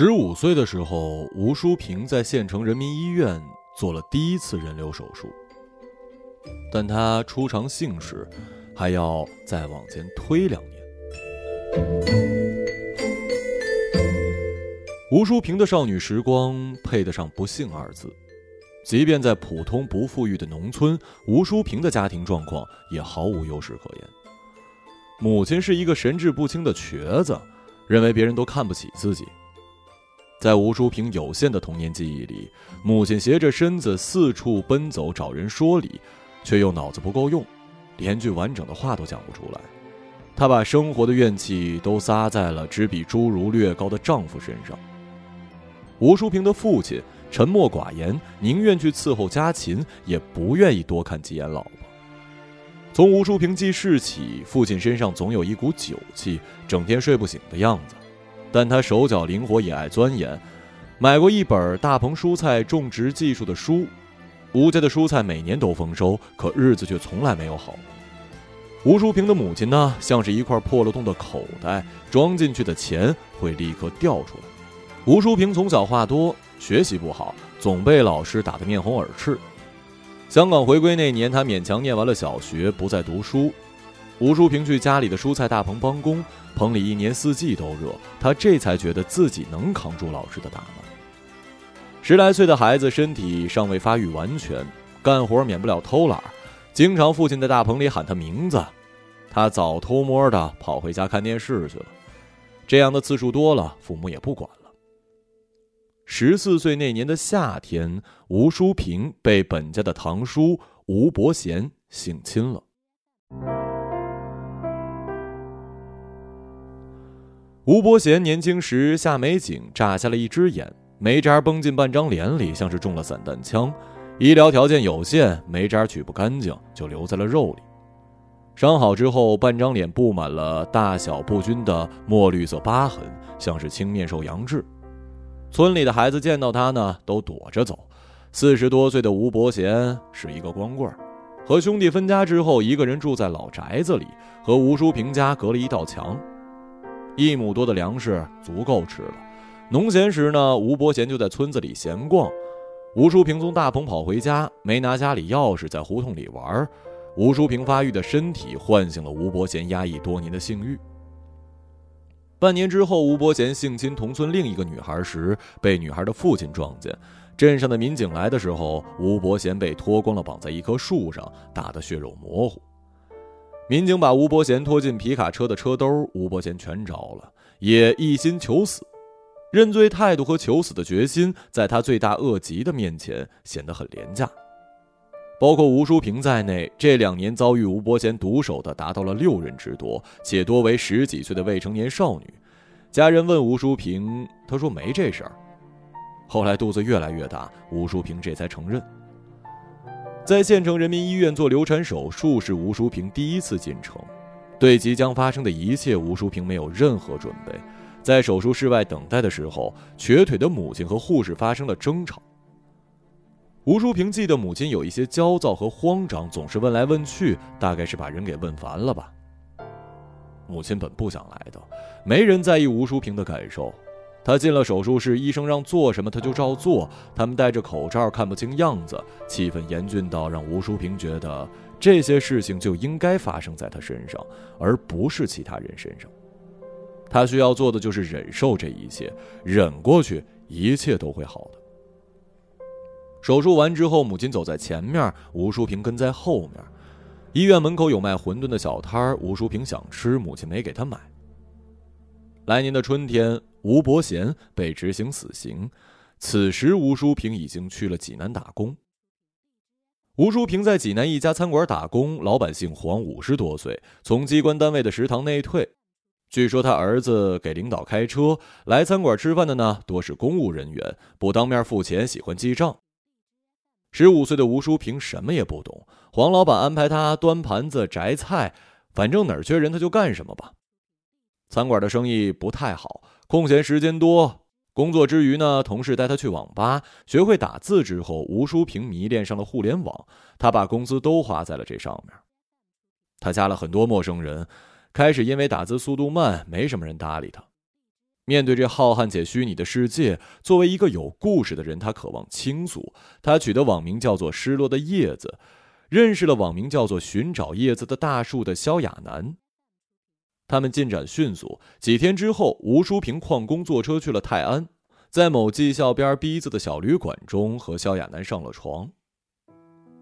十五岁的时候，吴淑萍在县城人民医院做了第一次人流手术，但她初尝幸时，还要再往前推两年。吴淑萍的少女时光配得上“不幸”二字，即便在普通不富裕的农村，吴淑萍的家庭状况也毫无优势可言。母亲是一个神志不清的瘸子，认为别人都看不起自己。在吴淑萍有限的童年记忆里，母亲斜着身子四处奔走找人说理，却又脑子不够用，连句完整的话都讲不出来。她把生活的怨气都撒在了只比侏儒略高的丈夫身上。吴淑萍的父亲沉默寡言，宁愿去伺候家禽，也不愿意多看几眼老婆。从吴淑萍记事起，父亲身上总有一股酒气，整天睡不醒的样子。但他手脚灵活，也爱钻研，买过一本大棚蔬菜种植技术的书。吴家的蔬菜每年都丰收，可日子却从来没有好。吴淑平的母亲呢，像是一块破了洞的口袋，装进去的钱会立刻掉出来。吴淑平从小话多，学习不好，总被老师打得面红耳赤。香港回归那年，他勉强念完了小学，不再读书。吴淑平去家里的蔬菜大棚帮工，棚里一年四季都热，他这才觉得自己能扛住老师的打骂。十来岁的孩子身体尚未发育完全，干活免不了偷懒，经常父亲在大棚里喊他名字，他早偷摸的跑回家看电视去了。这样的次数多了，父母也不管了。十四岁那年的夏天，吴淑平被本家的堂叔吴伯贤性侵了。吴伯贤年轻时下美景炸下了一只眼，煤渣崩进半张脸里，像是中了散弹枪。医疗条件有限，煤渣取不干净，就留在了肉里。伤好之后，半张脸布满了大小不均的墨绿色疤痕，像是青面兽杨志。村里的孩子见到他呢，都躲着走。四十多岁的吴伯贤是一个光棍，和兄弟分家之后，一个人住在老宅子里，和吴淑平家隔了一道墙。一亩多的粮食足够吃了。农闲时呢，吴伯贤就在村子里闲逛。吴淑平从大棚跑回家，没拿家里钥匙，在胡同里玩。吴淑平发育的身体唤醒了吴伯贤压抑多年的性欲。半年之后，吴伯贤性侵同村另一个女孩时，被女孩的父亲撞见。镇上的民警来的时候，吴伯贤被脱光了，绑在一棵树上，打得血肉模糊。民警把吴伯贤拖进皮卡车的车兜，吴伯贤全着了，也一心求死，认罪态度和求死的决心，在他罪大恶极的面前显得很廉价。包括吴淑平在内，这两年遭遇吴伯贤毒手的达到了六人之多，且多为十几岁的未成年少女。家人问吴淑平，他说没这事儿。后来肚子越来越大，吴淑平这才承认。在县城人民医院做流产手术是吴淑平第一次进城，对即将发生的一切，吴淑平没有任何准备。在手术室外等待的时候，瘸腿的母亲和护士发生了争吵。吴淑平记得母亲有一些焦躁和慌张，总是问来问去，大概是把人给问烦了吧。母亲本不想来的，没人在意吴淑平的感受。他进了手术室，医生让做什么他就照做。他们戴着口罩，看不清样子，气氛严峻到让吴淑萍觉得这些事情就应该发生在他身上，而不是其他人身上。他需要做的就是忍受这一切，忍过去，一切都会好的。手术完之后，母亲走在前面，吴淑萍跟在后面。医院门口有卖馄饨的小摊吴淑萍想吃，母亲没给他买。来年的春天。吴伯贤被执行死刑，此时吴淑平已经去了济南打工。吴淑平在济南一家餐馆打工，老板姓黄，五十多岁，从机关单位的食堂内退。据说他儿子给领导开车来餐馆吃饭的呢，多是公务人员，不当面付钱，喜欢记账。十五岁的吴淑平什么也不懂，黄老板安排他端盘子、摘菜，反正哪儿缺人他就干什么吧。餐馆的生意不太好。空闲时间多，工作之余呢，同事带他去网吧学会打字之后，吴淑平迷恋上了互联网，他把工资都花在了这上面。他加了很多陌生人，开始因为打字速度慢，没什么人搭理他。面对这浩瀚且虚拟的世界，作为一个有故事的人，他渴望倾诉。他取的网名叫做“失落的叶子”，认识了网名叫做“寻找叶子的大树”的萧亚楠。他们进展迅速，几天之后，吴淑平旷工坐车去了泰安，在某技校边逼子的小旅馆中和萧亚楠上了床。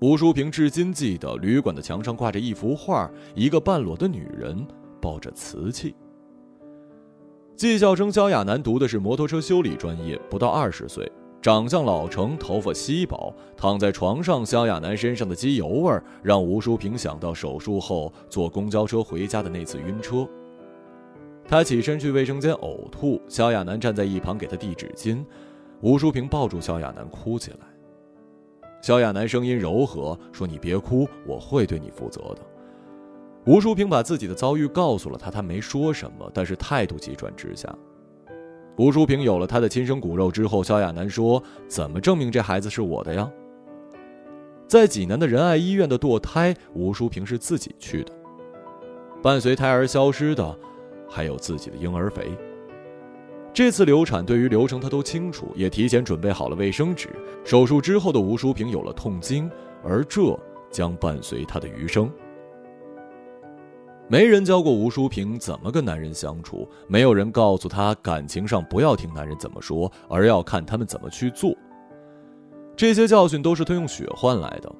吴淑平至今记得，旅馆的墙上挂着一幅画，一个半裸的女人抱着瓷器。技校生萧亚楠读的是摩托车修理专业，不到二十岁，长相老成，头发稀薄，躺在床上，萧亚楠身上的机油味儿让吴淑平想到手术后坐公交车回家的那次晕车。他起身去卫生间呕吐，萧亚楠站在一旁给他递纸巾，吴淑平抱住萧亚楠哭起来。萧亚楠声音柔和说：“你别哭，我会对你负责的。”吴淑平把自己的遭遇告诉了他，他没说什么，但是态度急转直下。吴淑萍有了他的亲生骨肉之后，萧亚楠说：“怎么证明这孩子是我的呀？”在济南的仁爱医院的堕胎，吴淑萍是自己去的。伴随胎儿消失的，还有自己的婴儿肥。这次流产对于流程他都清楚，也提前准备好了卫生纸。手术之后的吴淑萍有了痛经，而这将伴随她的余生。没人教过吴淑萍怎么跟男人相处，没有人告诉她感情上不要听男人怎么说，而要看他们怎么去做。这些教训都是她用血换来的。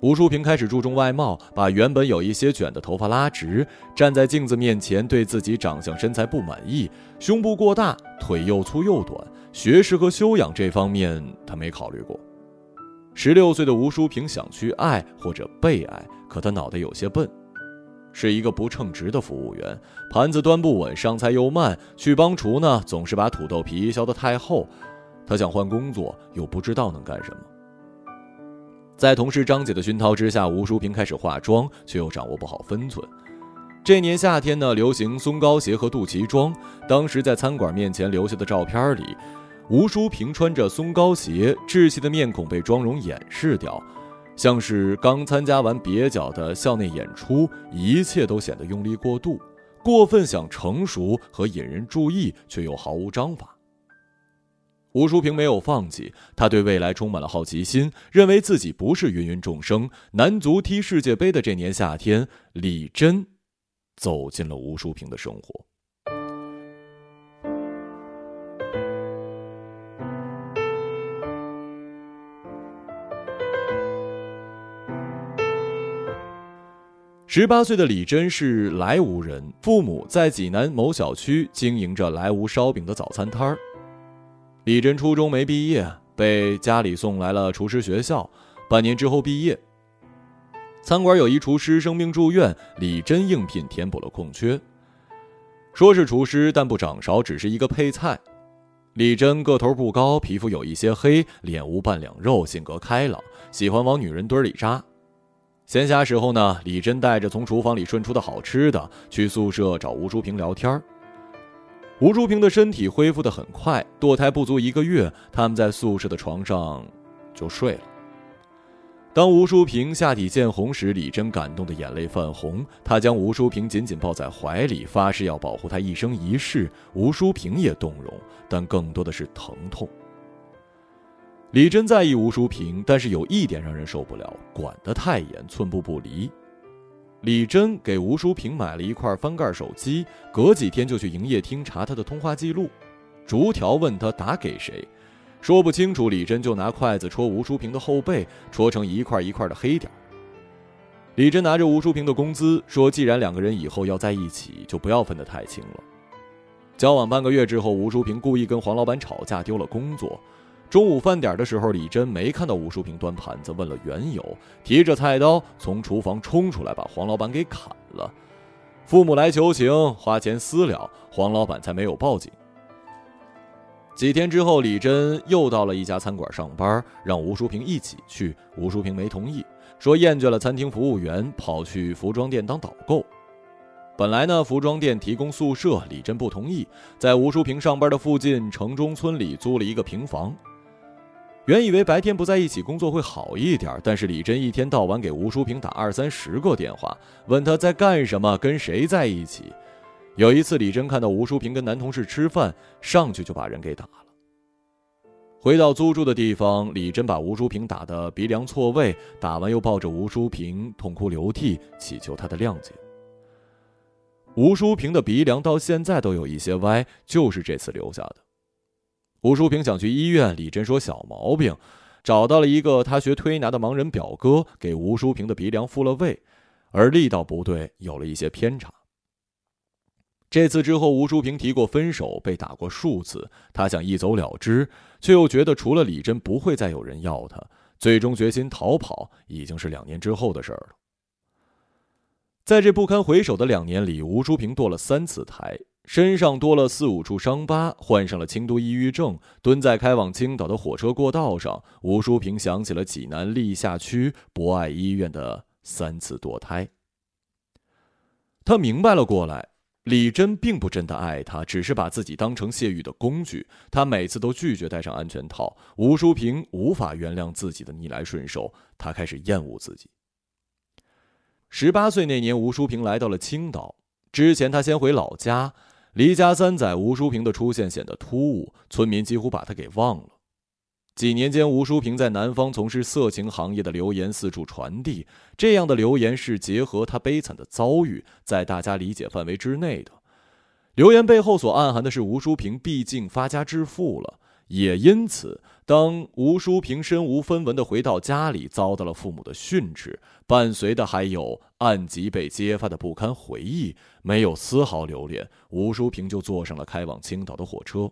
吴淑萍开始注重外貌，把原本有一些卷的头发拉直，站在镜子面前，对自己长相身材不满意，胸部过大，腿又粗又短，学识和修养这方面她没考虑过。十六岁的吴淑萍想去爱或者被爱，可她脑袋有些笨。是一个不称职的服务员，盘子端不稳，上菜又慢。去帮厨呢，总是把土豆皮削得太厚。他想换工作，又不知道能干什么。在同事张姐的熏陶之下，吴淑平开始化妆，却又掌握不好分寸。这年夏天呢，流行松糕鞋和肚脐装。当时在餐馆面前留下的照片里，吴淑平穿着松糕鞋，稚气的面孔被妆容掩饰掉。像是刚参加完蹩脚的校内演出，一切都显得用力过度，过分想成熟和引人注意，却又毫无章法。吴淑萍没有放弃，她对未来充满了好奇心，认为自己不是芸芸众生。男足踢世界杯的这年夏天，李真走进了吴淑萍的生活。十八岁的李真是莱芜人，父母在济南某小区经营着莱芜烧饼的早餐摊儿。李真初中没毕业，被家里送来了厨师学校，半年之后毕业。餐馆有一厨师生病住院，李真应聘填补了空缺。说是厨师，但不掌勺，只是一个配菜。李真个头不高，皮肤有一些黑，脸无半两肉，性格开朗，喜欢往女人堆里扎。闲暇时候呢，李真带着从厨房里顺出的好吃的去宿舍找吴淑平聊天吴淑平的身体恢复的很快，堕胎不足一个月，他们在宿舍的床上就睡了。当吴淑平下体见红时，李真感动的眼泪泛红，她将吴淑平紧紧抱在怀里，发誓要保护她一生一世。吴淑平也动容，但更多的是疼痛。李真在意吴淑平，但是有一点让人受不了，管得太严，寸步不离。李真给吴淑平买了一块翻盖手机，隔几天就去营业厅查她的通话记录，逐条问她打给谁，说不清楚，李真就拿筷子戳吴淑平的后背，戳成一块一块的黑点。李真拿着吴淑平的工资，说既然两个人以后要在一起，就不要分得太清了。交往半个月之后，吴淑平故意跟黄老板吵架，丢了工作。中午饭点的时候，李真没看到吴淑平端盘子，问了缘由，提着菜刀从厨房冲出来，把黄老板给砍了。父母来求情，花钱私了，黄老板才没有报警。几天之后，李真又到了一家餐馆上班，让吴淑平一起去，吴淑平没同意，说厌倦了餐厅服务员，跑去服装店当导购。本来呢，服装店提供宿舍，李真不同意，在吴淑平上班的附近城中村里租了一个平房。原以为白天不在一起工作会好一点，但是李真一天到晚给吴淑平打二三十个电话，问她在干什么，跟谁在一起。有一次，李真看到吴淑平跟男同事吃饭，上去就把人给打了。回到租住的地方，李真把吴淑平打得鼻梁错位，打完又抱着吴淑平痛哭流涕，祈求她的谅解。吴淑平的鼻梁到现在都有一些歪，就是这次留下的。吴淑萍想去医院，李真说小毛病，找到了一个他学推拿的盲人表哥，给吴淑萍的鼻梁复了位，而力道不对，有了一些偏差。这次之后，吴淑萍提过分手，被打过数次。他想一走了之，却又觉得除了李真，不会再有人要他。最终决心逃跑，已经是两年之后的事儿了。在这不堪回首的两年里，吴淑萍堕了三次胎，身上多了四五处伤疤，患上了轻度抑郁症。蹲在开往青岛的火车过道上，吴淑平想起了济南历下区博爱医院的三次堕胎。他明白了过来。李真并不真的爱他，只是把自己当成泄欲的工具。他每次都拒绝戴上安全套。吴淑平无法原谅自己的逆来顺受，他开始厌恶自己。十八岁那年，吴淑平来到了青岛。之前他先回老家，离家三载，吴淑平的出现显得突兀，村民几乎把他给忘了。几年间，吴淑平在南方从事色情行业的流言四处传递。这样的流言是结合他悲惨的遭遇，在大家理解范围之内的。流言背后所暗含的是，吴淑平毕竟发家致富了，也因此，当吴淑平身无分文的回到家里，遭到了父母的训斥，伴随的还有案集被揭发的不堪回忆。没有丝毫留恋，吴淑平就坐上了开往青岛的火车。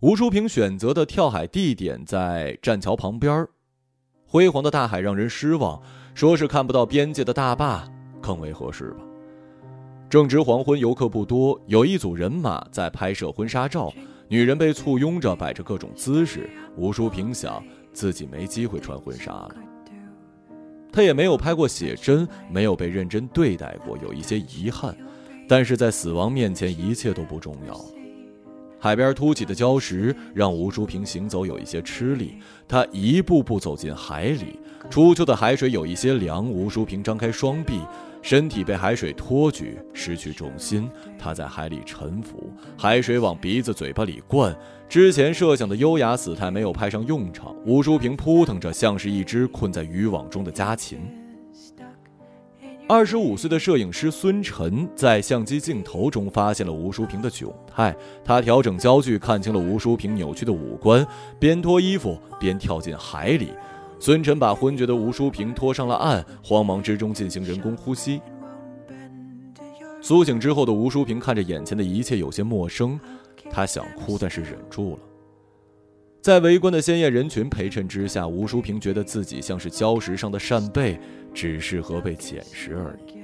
吴淑平选择的跳海地点在栈桥旁边辉煌的大海让人失望，说是看不到边界的大坝更为合适吧。正值黄昏，游客不多，有一组人马在拍摄婚纱照，女人被簇拥着，摆着各种姿势。吴淑平想，自己没机会穿婚纱了。他也没有拍过写真，没有被认真对待过，有一些遗憾，但是在死亡面前，一切都不重要。海边凸起的礁石让吴淑平行走有一些吃力，他一步步走进海里。初秋的海水有一些凉，吴淑平张开双臂，身体被海水托举，失去重心，他在海里沉浮，海水往鼻子、嘴巴里灌。之前设想的优雅死态没有派上用场，吴淑萍扑腾着，像是一只困在渔网中的家禽。二十五岁的摄影师孙晨在相机镜头中发现了吴淑萍的窘态，他调整焦距，看清了吴淑萍扭曲的五官，边脱衣服边跳进海里。孙晨把昏厥的吴淑萍拖上了岸，慌忙之中进行人工呼吸。苏醒之后的吴淑萍看着眼前的一切有些陌生，他想哭，但是忍住了。在围观的鲜艳人群陪衬之下，吴淑平觉得自己像是礁石上的扇贝，只适合被捡拾而已。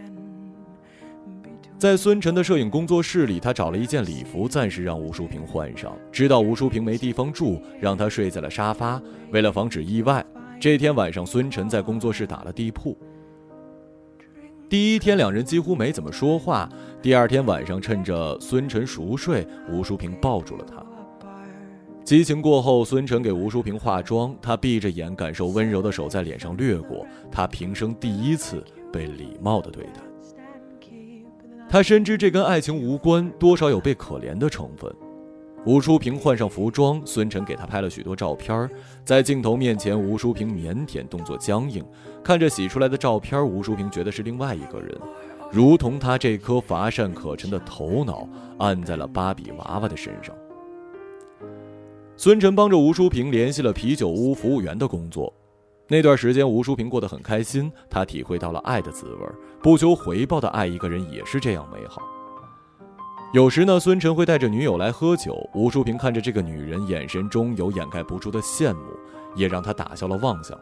在孙晨的摄影工作室里，他找了一件礼服，暂时让吴淑平换上。知道吴淑平没地方住，让他睡在了沙发。为了防止意外，这天晚上孙晨在工作室打了地铺。第一天，两人几乎没怎么说话。第二天晚上，趁着孙晨熟睡，吴淑平抱住了他。激情过后，孙晨给吴淑平化妆，他闭着眼感受温柔的手在脸上掠过，他平生第一次被礼貌的对待。他深知这跟爱情无关，多少有被可怜的成分。吴淑萍换上服装，孙晨给她拍了许多照片，在镜头面前，吴淑萍腼腆，动作僵硬。看着洗出来的照片，吴淑萍觉得是另外一个人，如同她这颗乏善可陈的头脑按在了芭比娃娃的身上。孙晨帮着吴淑萍联系了啤酒屋服务员的工作，那段时间吴淑萍过得很开心，她体会到了爱的滋味，不求回报的爱一个人也是这样美好。有时呢，孙晨会带着女友来喝酒，吴淑平看着这个女人，眼神中有掩盖不住的羡慕，也让他打消了妄想。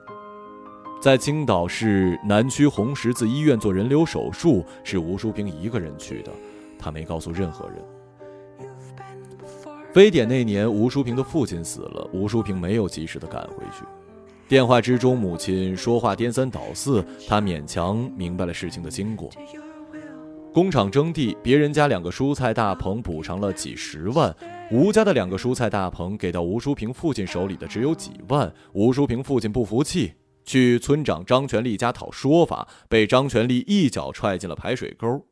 在青岛市南区红十字医院做人流手术，是吴淑平一个人去的，他没告诉任何人。非典那年，吴淑平的父亲死了，吴淑平没有及时的赶回去。电话之中，母亲说话颠三倒四，他勉强明白了事情的经过。工厂征地，别人家两个蔬菜大棚补偿了几十万，吴家的两个蔬菜大棚给到吴淑平父亲手里的只有几万。吴淑平父亲不服气，去村长张全利家讨说法，被张全利一脚踹进了排水沟。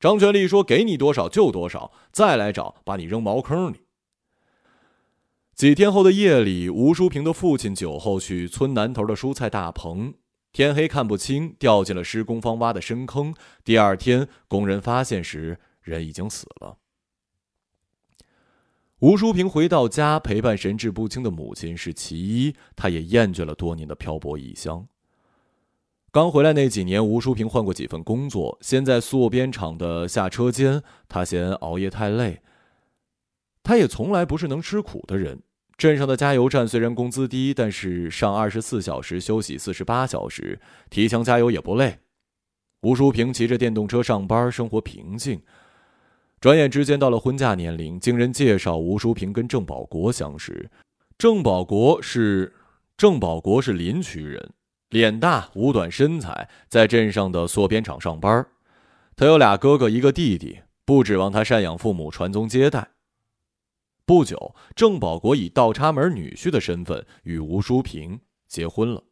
张全利说：“给你多少就多少，再来找，把你扔茅坑里。”几天后的夜里，吴淑平的父亲酒后去村南头的蔬菜大棚，天黑看不清，掉进了施工方挖的深坑。第二天，工人发现时，人已经死了。吴淑平回到家，陪伴神志不清的母亲是其一，他也厌倦了多年的漂泊异乡。刚回来那几年，吴淑平换过几份工作，先在塑边厂的下车间，他嫌熬夜太累。他也从来不是能吃苦的人。镇上的加油站虽然工资低，但是上二十四小时休息四十八小时，提枪加油也不累。吴淑平骑着电动车上班，生活平静。转眼之间到了婚嫁年龄，经人介绍，吴淑平跟郑保国相识。郑保国是郑保国是临朐人，脸大五短身材，在镇上的塑边厂上班。他有俩哥哥，一个弟弟，不指望他赡养父母、传宗接代。不久，郑保国以倒插门女婿的身份与吴淑萍结婚了。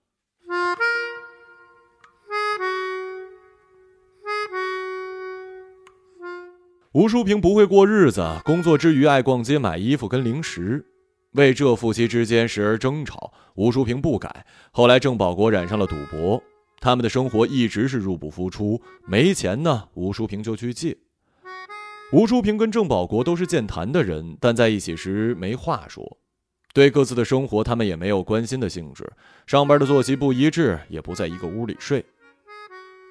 吴淑萍不会过日子，工作之余爱逛街买衣服跟零食，为这夫妻之间时而争吵。吴淑萍不改。后来郑保国染上了赌博，他们的生活一直是入不敷出，没钱呢，吴淑萍就去借。吴淑萍跟郑保国都是健谈的人，但在一起时没话说，对各自的生活他们也没有关心的兴致。上班的作息不一致，也不在一个屋里睡。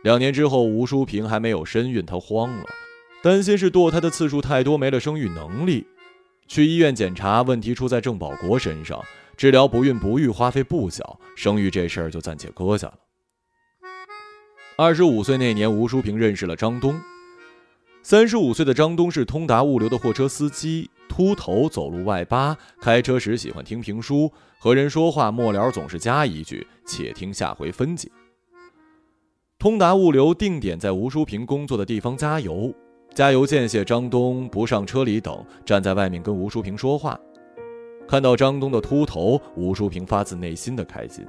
两年之后，吴淑萍还没有身孕，她慌了，担心是堕胎的次数太多，没了生育能力。去医院检查，问题出在郑保国身上，治疗不孕不育花费不小，生育这事儿就暂且搁下了。二十五岁那年，吴淑萍认识了张东。三十五岁的张东是通达物流的货车司机，秃头，走路外八，开车时喜欢听评书，和人说话末了总是加一句“且听下回分解”。通达物流定点在吴淑平工作的地方加油，加油间隙，张东不上车里等，站在外面跟吴淑平说话。看到张东的秃头，吴淑平发自内心的开心。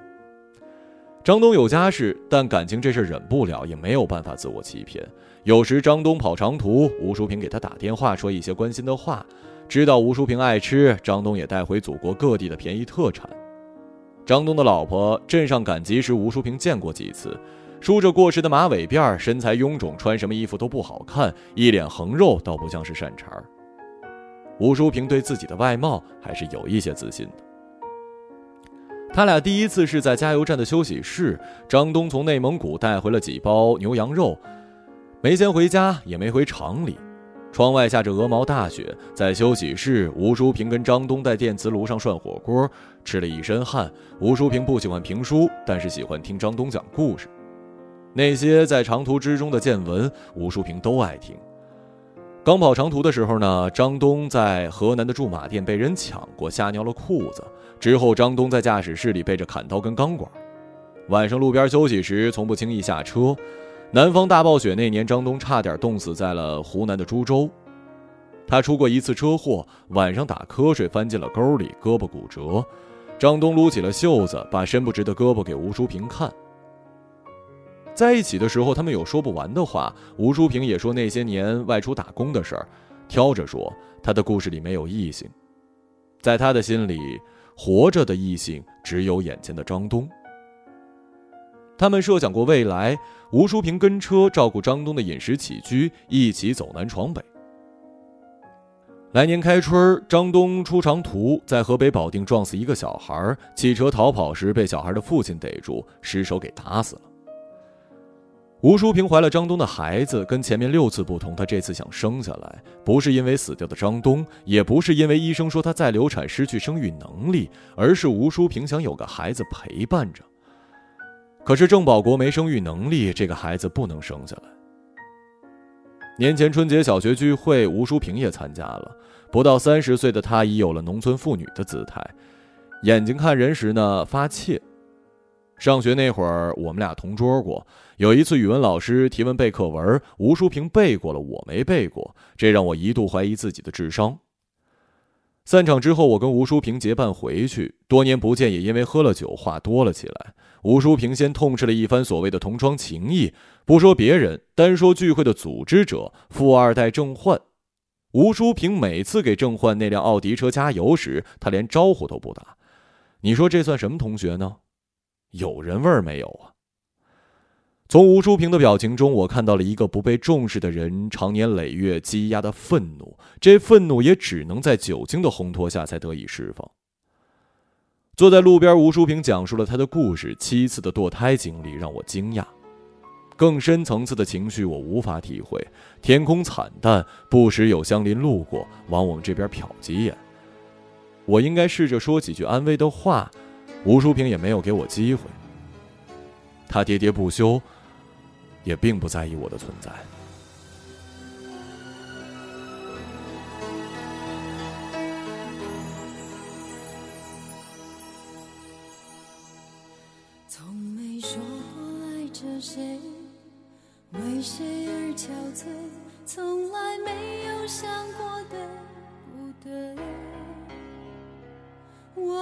张东有家室，但感情这事忍不了，也没有办法自我欺骗。有时张东跑长途，吴淑平给他打电话说一些关心的话。知道吴淑平爱吃，张东也带回祖国各地的便宜特产。张东的老婆镇上赶集时，吴淑平见过几次，梳着过时的马尾辫，身材臃肿，穿什么衣服都不好看，一脸横肉，倒不像是善茬儿。吴淑平对自己的外貌还是有一些自信的。他俩第一次是在加油站的休息室，张东从内蒙古带回了几包牛羊肉，没先回家，也没回厂里。窗外下着鹅毛大雪，在休息室，吴淑平跟张东在电磁炉上涮火锅，吃了一身汗。吴淑平不喜欢评书，但是喜欢听张东讲故事，那些在长途之中的见闻，吴淑平都爱听。刚跑长途的时候呢，张东在河南的驻马店被人抢过，吓尿了裤子。之后，张东在驾驶室里背着砍刀跟钢管，晚上路边休息时从不轻易下车。南方大暴雪那年，张东差点冻死在了湖南的株洲。他出过一次车祸，晚上打瞌睡翻进了沟里，胳膊骨折。张东撸起了袖子，把伸不直的胳膊给吴淑平看。在一起的时候，他们有说不完的话。吴淑平也说那些年外出打工的事儿，挑着说，他的故事里没有异性，在他的心里。活着的异性只有眼前的张东。他们设想过未来，吴淑平跟车照顾张东的饮食起居，一起走南闯北。来年开春，张东出长途，在河北保定撞死一个小孩，汽车逃跑时被小孩的父亲逮住，失手给打死了。吴淑平怀了张东的孩子，跟前面六次不同，她这次想生下来，不是因为死掉的张东，也不是因为医生说她再流产失去生育能力，而是吴淑平想有个孩子陪伴着。可是郑保国没生育能力，这个孩子不能生下来。年前春节小学聚会，吴淑平也参加了。不到三十岁的她已有了农村妇女的姿态，眼睛看人时呢发怯。上学那会儿，我们俩同桌过。有一次语文老师提问背课文，吴淑平背过了，我没背过，这让我一度怀疑自己的智商。散场之后，我跟吴淑平结伴回去，多年不见，也因为喝了酒话多了起来。吴淑平先痛斥了一番所谓的同窗情谊，不说别人，单说聚会的组织者富二代郑焕。吴淑平每次给郑焕那辆奥迪车加油时，他连招呼都不打。你说这算什么同学呢？有人味儿没有啊？从吴淑平的表情中，我看到了一个不被重视的人长年累月积压的愤怒，这愤怒也只能在酒精的烘托下才得以释放。坐在路边，吴淑萍讲述了他的故事，七次的堕胎经历让我惊讶。更深层次的情绪我无法体会。天空惨淡，不时有乡邻路过，往我们这边瞟几眼。我应该试着说几句安慰的话，吴淑萍也没有给我机会。他喋喋不休，也并不在意我的存在。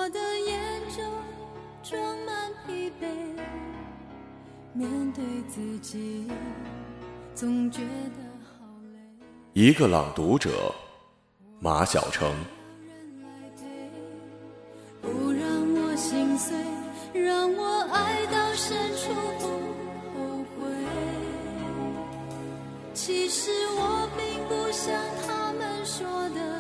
我的眼中装满疲惫，面对自己总觉得好累。一个朗读者，马晓成。不让我心碎，让我爱到深处不后悔。其实我并不像他们说的